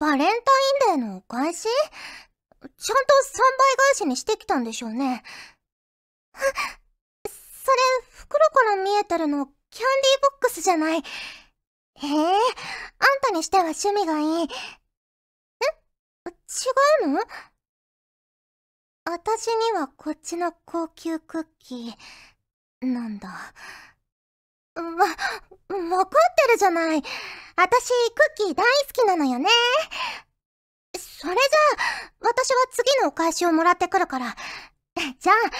バレンタインデーのお返し？ちゃんと3倍返しにしてきたんでしょうね。それ、袋から見えてるの、キャンディーボックスじゃない？へえ、あんたにしては趣味がいい。え違うの？私にはこっちの高級クッキー、なんだ。わ、わかってるじゃない。私、クッキー大好きなのよね。それじゃあ、私は次のお返しをもらってくるから。じゃあ、頑張っ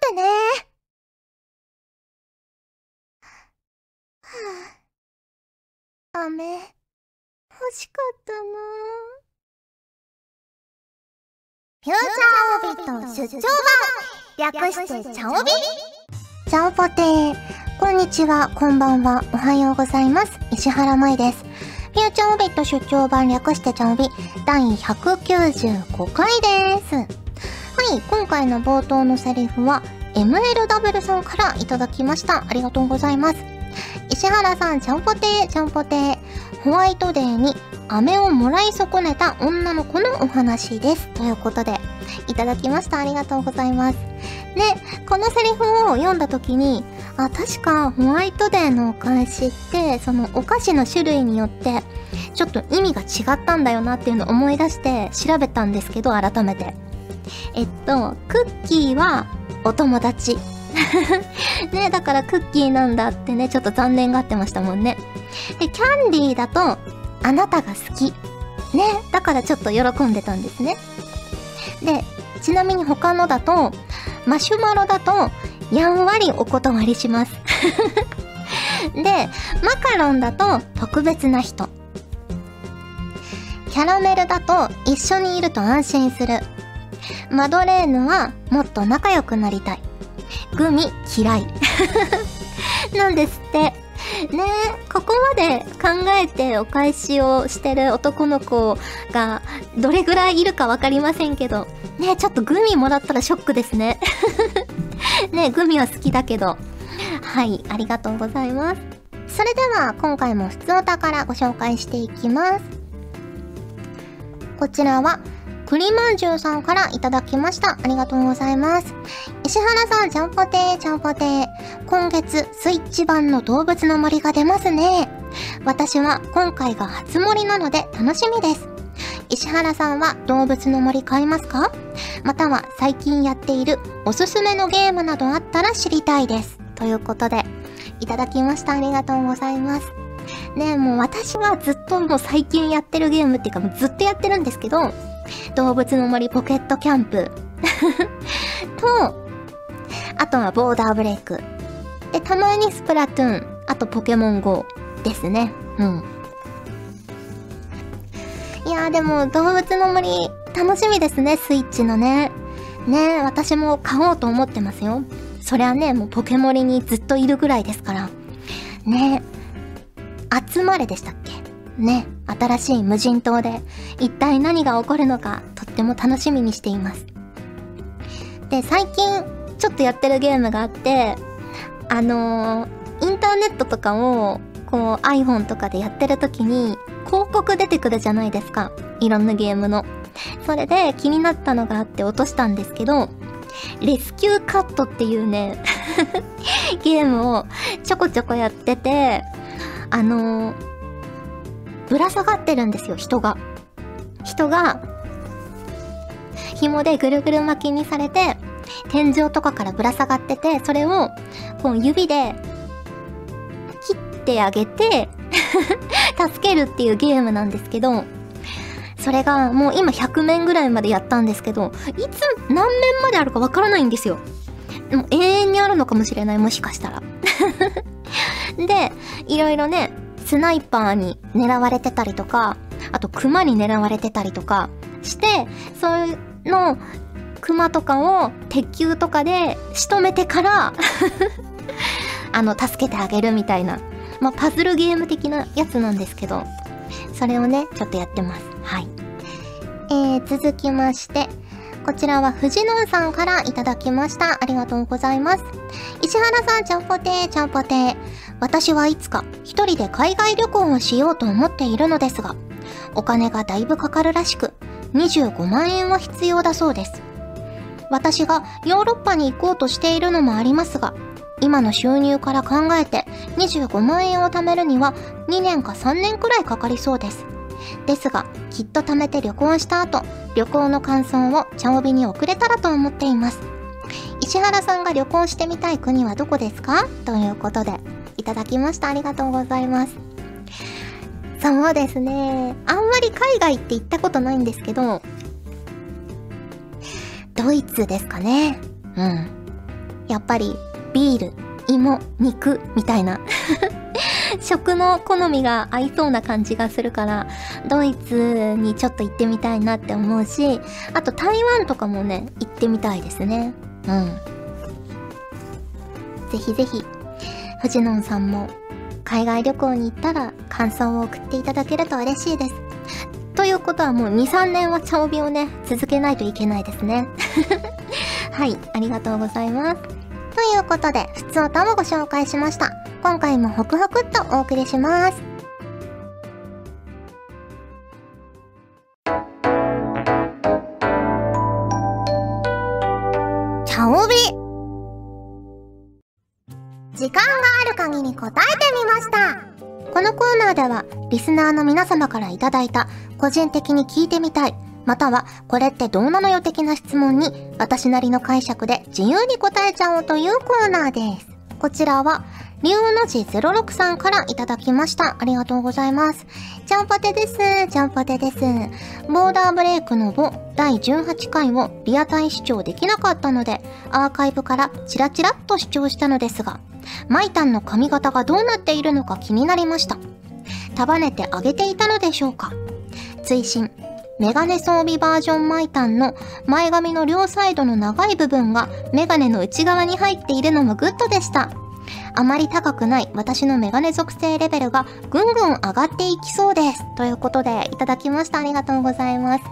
てね。はぁ、あ、飴、欲しかったなフューチャーオビット出張版略してチャオビチャオポテーこんにちは、こんばんは、おはようございます。石原舞です。フューチャーオビット出張版略してちゃんび第195回です。はい、今回の冒頭のセリフは MLW さんからいただきました。ありがとうございます。石原さん、ちゃんぽてー、ちゃんぽてー。ホワイトデーに飴をもらい損ねた女の子のお話です。ということで、いただきました。ありがとうございます。ね、このセリフを読んだ時に、あ、確かホワイトデーのお返しって、そのお菓子の種類によって、ちょっと意味が違ったんだよなっていうのを思い出して調べたんですけど、改めて。えっと、クッキーはお友達。ね、だからクッキーなんだってね、ちょっと残念がってましたもんね。で、キャンディーだと、あなたが好き。ね、だからちょっと喜んでたんですね。で、ちなみに他のだと、マシュマロだと、やんわりお断りします。で、マカロンだと特別な人。キャラメルだと一緒にいると安心する。マドレーヌはもっと仲良くなりたい。グミ嫌い。なんですって。ねえここまで考えてお返しをしてる男の子がどれぐらいいるかわかりませんけど、ねえちょっとグミもらったらショックですね。ね、グミは好きだけど。はい、ありがとうございます。それでは、今回も普通お宝ご紹介していきます。こちらは、栗まんじゅうさんからいただきました。ありがとうございます。石原さん、ちゃんぽてー、ちゃんぽてー。今月、スイッチ版の動物の森が出ますね。私は今回が初森なので楽しみです。石原さんは動物の森買いますか？または最近やっているおすすめのゲームなどあったら知りたいです。ということで、いただきました。ありがとうございます。ねもう私はずっともう最近やってるゲームっていうかもうずっとやってるんですけど、動物の森ポケットキャンプ と、あとはボーダーブレイク。で、たまにスプラトゥーン、あとポケモン GO ですね。うん。やでも動物の森楽しみですね、スイッチのね。ね私も買おうと思ってますよ。そりゃね、もうポケモリにずっといるぐらいですから。ね集まれでしたっけ？ね、新しい無人島で一体何が起こるのかとっても楽しみにしています。で、最近ちょっとやってるゲームがあって、あのー、インターネットとかをこう iPhone とかでやってる時に広告出てくるじゃないですか。いろんなゲームの。それで気になったのがあって落としたんですけど、レスキューカットっていうね ゲームをちょこちょこやってて、あのー、ぶら下がってるんですよ、人が。人が、紐でぐるぐる巻きにされて、天井とかからぶら下がってて、それを、こう指で、切ってあげて 助けるっていうゲームなんですけど、それがもう今100面ぐらいまでやったんですけど、いつ何面まであるかわからないんですよ。もう永遠にあるのかもしれない、もしかしたら。で、いろいろね、スナイパーに狙われてたりとか、あと熊に狙われてたりとかして、そういうの、熊とかを鉄球とかで仕留めてから あの、助けてあげるみたいなまあ、パズルゲーム的なやつなんですけど、それをね、ちょっとやってます。はい。えー、続きまして、こちらは藤野さんからいただきました。ありがとうございます。石原さん、ちゃんぽてー、ちゃんぽてー。私はいつか一人で海外旅行をしようと思っているのですが、お金がだいぶかかるらしく、25万円は必要だそうです。私がヨーロッパに行こうとしているのもありますが、今の収入から考えて25万円を貯めるには2年か3年くらいかかりそうです。ですが、きっと貯めて旅行した後、旅行の感想を茶帯に送れたらと思っています。石原さんが旅行してみたい国はどこですか？ということで、いただきました。ありがとうございます。そうですね。あんまり海外って行ったことないんですけど、ドイツですかね。うん。やっぱり、ビール、芋、肉、みたいな 食の好みが合いそうな感じがするから、ドイツにちょっと行ってみたいなって思うし、あと台湾とかもね、行ってみたいですね。うん。ぜひぜひ、フジノンさんも海外旅行に行ったら感想を送っていただけると嬉しいです。ということはもう2、3年は茶帯をね、続けないといけないですね。はい、ありがとうございます。ということで、普通歌もご紹介しました。今回もホクホクっとお送りします。茶帯時間がある限り答えてみましたこのコーナーではリスナーの皆様からいただいた個人的に聞いてみたいまたはこれってどうなのよ的な質問に私なりの解釈で自由に答えちゃおうというコーナーですこちらは竜の字06さんからいただきました。ありがとうございます。ちゃんぽてです。ちゃんぽてです。ボーダーブレイクの5第18回をリアタイ視聴できなかったので、アーカイブからチラチラっと視聴したのですが、マイタンの髪型がどうなっているのか気になりました。束ねてあげていたのでしょうか追伸メガネ装備バージョンマイタンの前髪の両サイドの長い部分がメガネの内側に入っているのもグッドでした。あまり高くない私のメガネ属性レベルがぐんぐん上がっていきそうです。ということで、いただきました。ありがとうございます。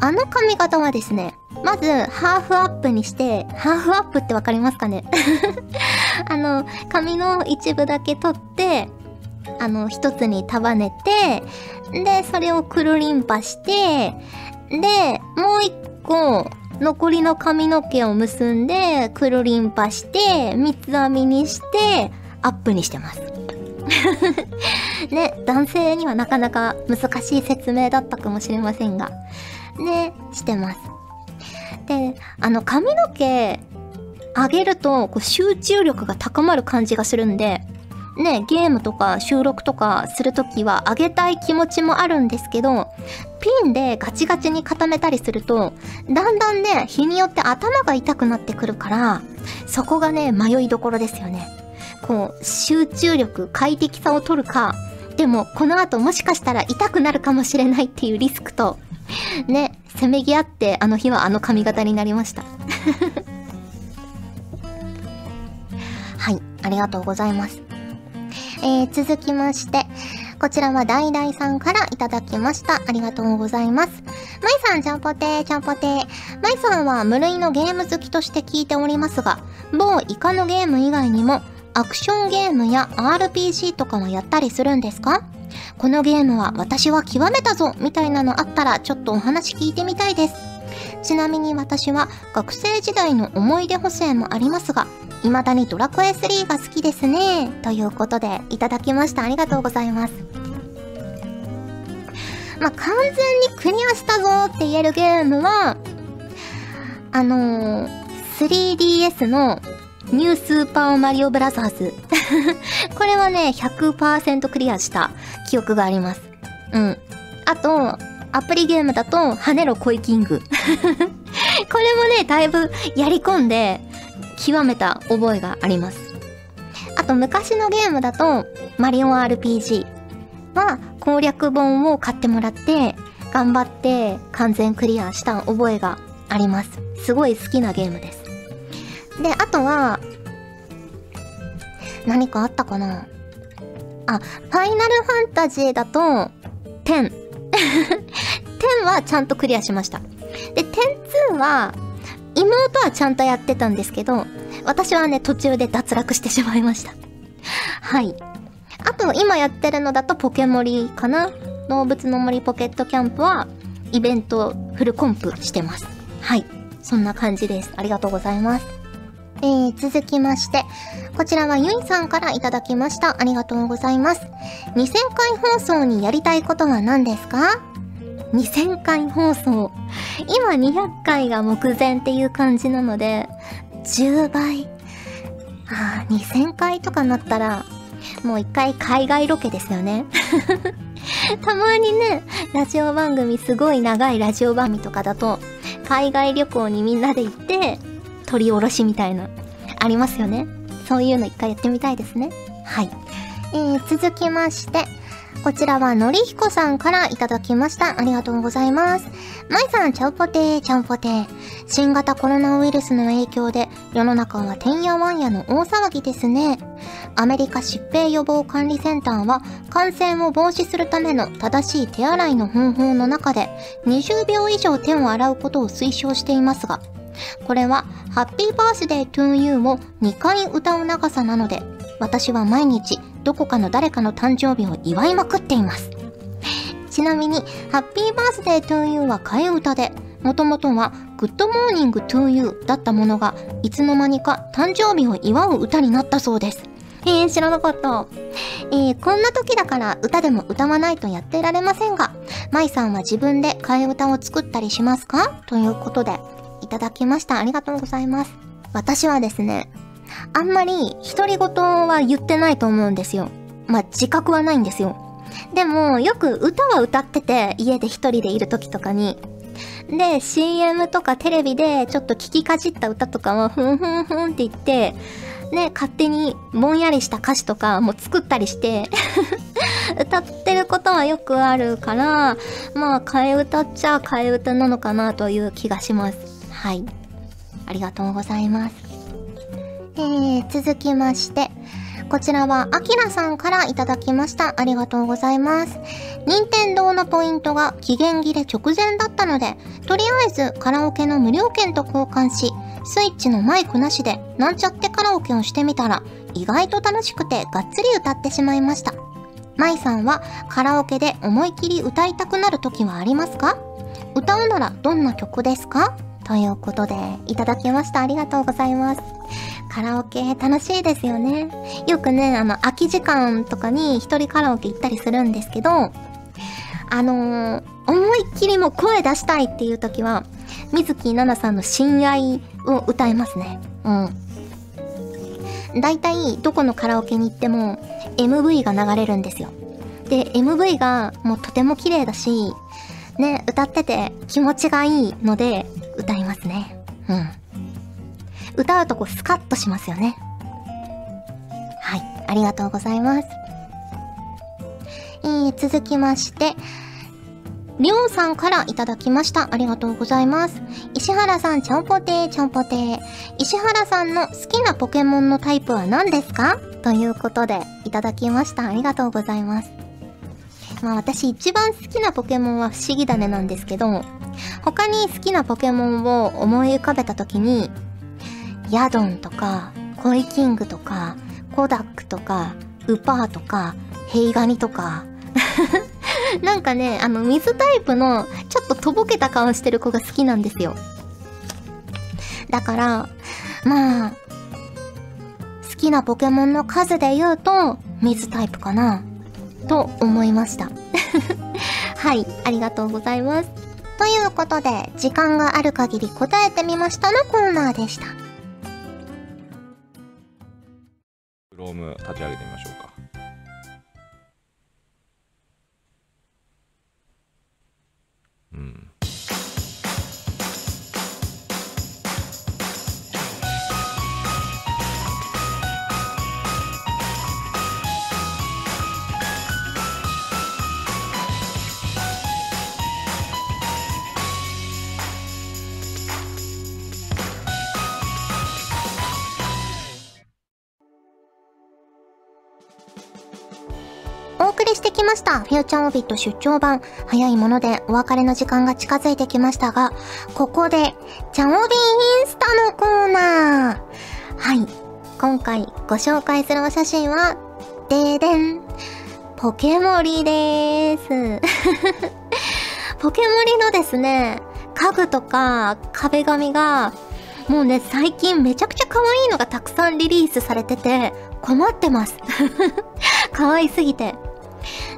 あの髪型はですね、まず、ハーフアップにして、ハーフアップってわかりますかね？あの、髪の一部だけ取って、あの、一つに束ねて、で、それをくるりんぱして、で、もう一個、残りの髪の毛を結んで、くるりんぱして、三つ編みにして、アップにしてます。ね、男性にはなかなか難しい説明だったかもしれませんが、ね、してます。で、あの髪の毛上げるとこう集中力が高まる感じがするんで、ね、ゲームとか収録とかするときは上げたい気持ちもあるんですけど、ピンでガチガチに固めたりすると、だんだんね、日によって頭が痛くなってくるから、そこがね、迷いどころですよね。こう、集中力、快適さを取るか、でもこの後もしかしたら痛くなるかもしれないっていうリスクと、ね、せめぎ合ってあの日はあの髪型になりました。はい、ありがとうございます。えー、続きまして、こちらはダイダイさんからいただきました。ありがとうございます。まいさん、ちゃんぽてー、ちゃんぽてー。まいさんは無類のゲーム好きとして聞いておりますが、某イカのゲーム以外にも、アクションゲームや RPG とかはやったりするんですか？このゲームは私は極めたぞみたいなのあったらちょっとお話聞いてみたいです。ちなみに私は学生時代の思い出補正もありますが、未だにドラクエ3が好きですね。ということで、いただきました。ありがとうございます。まあ、完全にクリアしたぞって言えるゲームは、あのー、3DS のニュースーパーマリオブラザーズ。これはね、100%クリアした記憶があります。うん。あと、アプリゲームだと、跳ねろコイキング。これもね、だいぶやり込んで、極めた覚えがあります。あと昔のゲームだと、マリオ RPG は攻略本を買ってもらって、頑張って完全クリアした覚えがあります。すごい好きなゲームです。で、あとは、何かあったかな？あ、ファイナルファンタジーだと、10。10はちゃんとクリアしました。で、102は、妹はちゃんとやってたんですけど、私はね、途中で脱落してしまいました。はい。あと、今やってるのだとポケモリかな？動物の森ポケットキャンプは、イベントフルコンプしてます。はい。そんな感じです。ありがとうございます。えー、続きまして、こちらはゆいさんからいただきました。ありがとうございます。2000回放送にやりたいことは何ですか？2000回放送。今200回が目前っていう感じなので、10倍。ああ、2000回とかなったら、もう一回海外ロケですよね。たまにね、ラジオ番組、すごい長いラジオ番組とかだと、海外旅行にみんなで行って、取り下ろしみたいな、ありますよね。そういうの一回やってみたいですね。はい。えー、続きまして、こちらはのりひこさんからいただきました。ありがとうございます。まいさん、ちゃうぽてー、ちゃうぽてー。新型コロナウイルスの影響で世の中はてんやわんやの大騒ぎですね。アメリカ疾病予防管理センターは感染を防止するための正しい手洗いの方法の中で20秒以上手を洗うことを推奨していますが、これはハッピーバースデートゥーユーを2回歌う長さなので、私は毎日どこかの誰かの誕生日を祝いまくっています。ちなみに、ハッピーバースデートゥーユーは替え歌で、もともとはグッドモーニングトゥーユーだったものが、いつの間にか誕生日を祝う歌になったそうです。えー、知らなかった。えー、こんな時だから歌でも歌わないとやってられませんが、舞さんは自分で替え歌を作ったりしますか？ということで、いただきました。ありがとうございます。私はですね、あんまり独り言は言ってないと思うんですよ。まあ、自覚はないんですよ。でも、よく歌は歌ってて、家で一人でいる時とかに。で、CM とかテレビでちょっと聞きかじった歌とかは、ふんふんふんって言って、ね、勝手にぼんやりした歌詞とかも作ったりして 歌ってることはよくあるから、まあ、替え歌っちゃ替え歌なのかなという気がします。はい。ありがとうございます。えー、続きまして、こちらは、アキラさんからいただきました。ありがとうございます。任天堂のポイントが期限切れ直前だったので、とりあえずカラオケの無料券と交換し、スイッチのマイクなしでなんちゃってカラオケをしてみたら、意外と楽しくてがっつり歌ってしまいました。マイさんはカラオケで思い切り歌いたくなる時はありますか？歌うならどんな曲ですか？ということで、いただきました。ありがとうございます。カラオケ楽しいですよね。よくね、あの、空き時間とかに一人カラオケ行ったりするんですけど、あのー、思いっきりも声出したいっていう時は、水木奈々さんの親愛を歌いますね。うん。大体、どこのカラオケに行っても、MV が流れるんですよ。で、MV がもうとても綺麗だし、ね、歌ってて気持ちがいいので、ますね。うん。歌うとこスカッとしますよね。はい。ありがとうございます。えー、続きまして、りょうさんからいただきました。ありがとうございます。石原さん、ちゃんぽてー、ちゃんぽてー。石原さんの好きなポケモンのタイプは何ですか？ということで、いただきました。ありがとうございます。まあ私一番好きなポケモンは不思議種なんですけど、他に好きなポケモンを思い浮かべた時に、ヤドンとか、コイキングとか、コダックとか、ウパーとか、ヘイガニとか、なんかね、あの、水タイプの、ちょっととぼけた顔してる子が好きなんですよ。だから、まあ、好きなポケモンの数で言うと、水タイプかな、と思いました。はい、ありがとうございます。ということで、時間がある限り答えてみましたのコーナーでした。クローム立ち上げてみましょうか。してきました。フューチャーオービット出張版。早いものでお別れの時間が近づいてきましたが、ここで、チャオビンインスタのコーナー。はい。今回ご紹介するお写真は、でーでん。ポケモリでーす。ポケモリのですね、家具とか壁紙が、もうね、最近めちゃくちゃ可愛いのがたくさんリリースされてて、困ってます。可愛すぎて。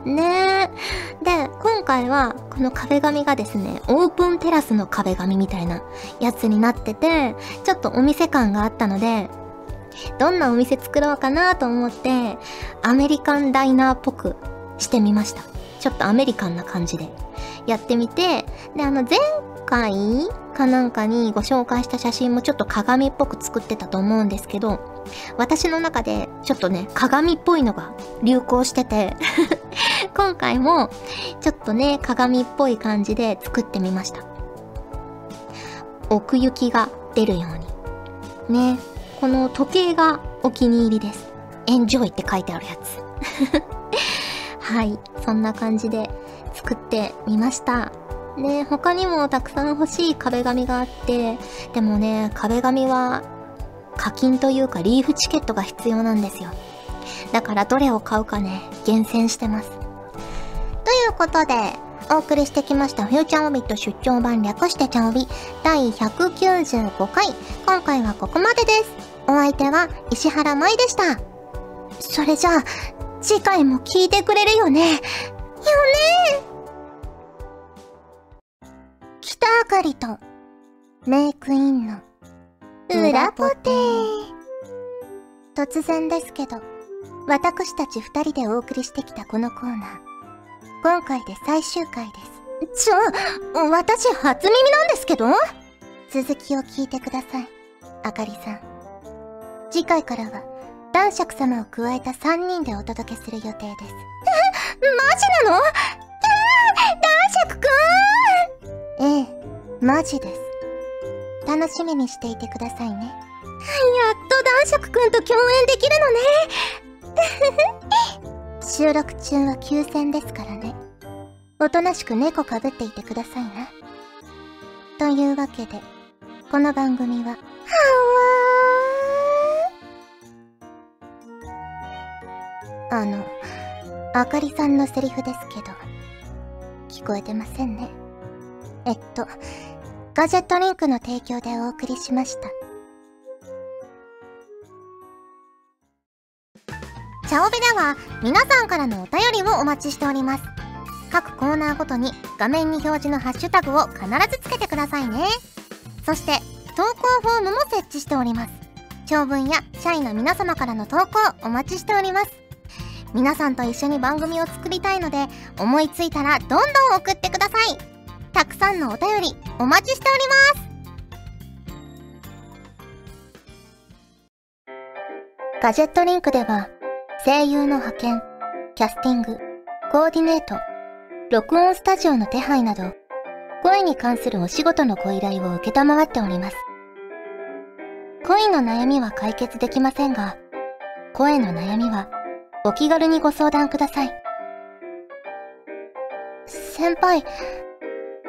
ねえ。で、今回は、この壁紙がですね、オープンテラスの壁紙みたいなやつになってて、ちょっとお店感があったので、どんなお店作ろうかなと思って、アメリカンダイナーっぽくしてみました。ちょっとアメリカンな感じでやってみて、で、あの前回かなんかにご紹介した写真もちょっと鏡っぽく作ってたと思うんですけど、私の中でちょっとね、鏡っぽいのが流行してて、今回もちょっとね、鏡っぽい感じで作ってみました。奥行きが出るように。ね、この時計がお気に入りです。エンジョイって書いてあるやつ。はい、そんな感じで作ってみました。ね、他にもたくさん欲しい壁紙があって、でもね、壁紙は課金というかリーフチケットが必要なんですよ。だからどれを買うかね、厳選してます。ということで、お送りしてきましたフューチャーオビット出張版略してチャオビ第195回。今回はここまでです。お相手は石原舞でした。それじゃあ、次回も聞いてくれるよね。よね北あかりとメイクインの裏ポテ突然ですけど、私たち二人でお送りしてきたこのコーナー、今回で最終回です。ちょ、私初耳なんですけど？続きを聞いてください、あかりさん。次回からは、男爵様を加えた3人でお届けする予定です。え、マジなの？えー、男爵くんええ、マジです。楽しみにしていてくださいね。やっと男爵くんと共演できるのね。収録中は休戦ですからね。おとなしく猫かぶっていてくださいな。というわけで、この番組は、はわーあの、あかりさんのセリフですけど、聞こえてませんね。えっと、ガジェットリンクの提供でお送りしました。チャオベでは皆さんからのお便りをお待ちしております。各コーナーごとに画面に表示のハッシュタグを必ずつけてくださいね。そして投稿フォームも設置しております。長文や社員の皆様からの投稿お待ちしております。皆さんと一緒に番組を作りたいので思いついたらどんどん送ってください。たくさんのお便りお待ちしております。ガジェットリンクでは声優の派遣、キャスティング、コーディネート、録音スタジオの手配など、声に関するお仕事のご依頼を受けたまわっております。恋の悩みは解決できませんが、声の悩みはお気軽にご相談ください。先輩、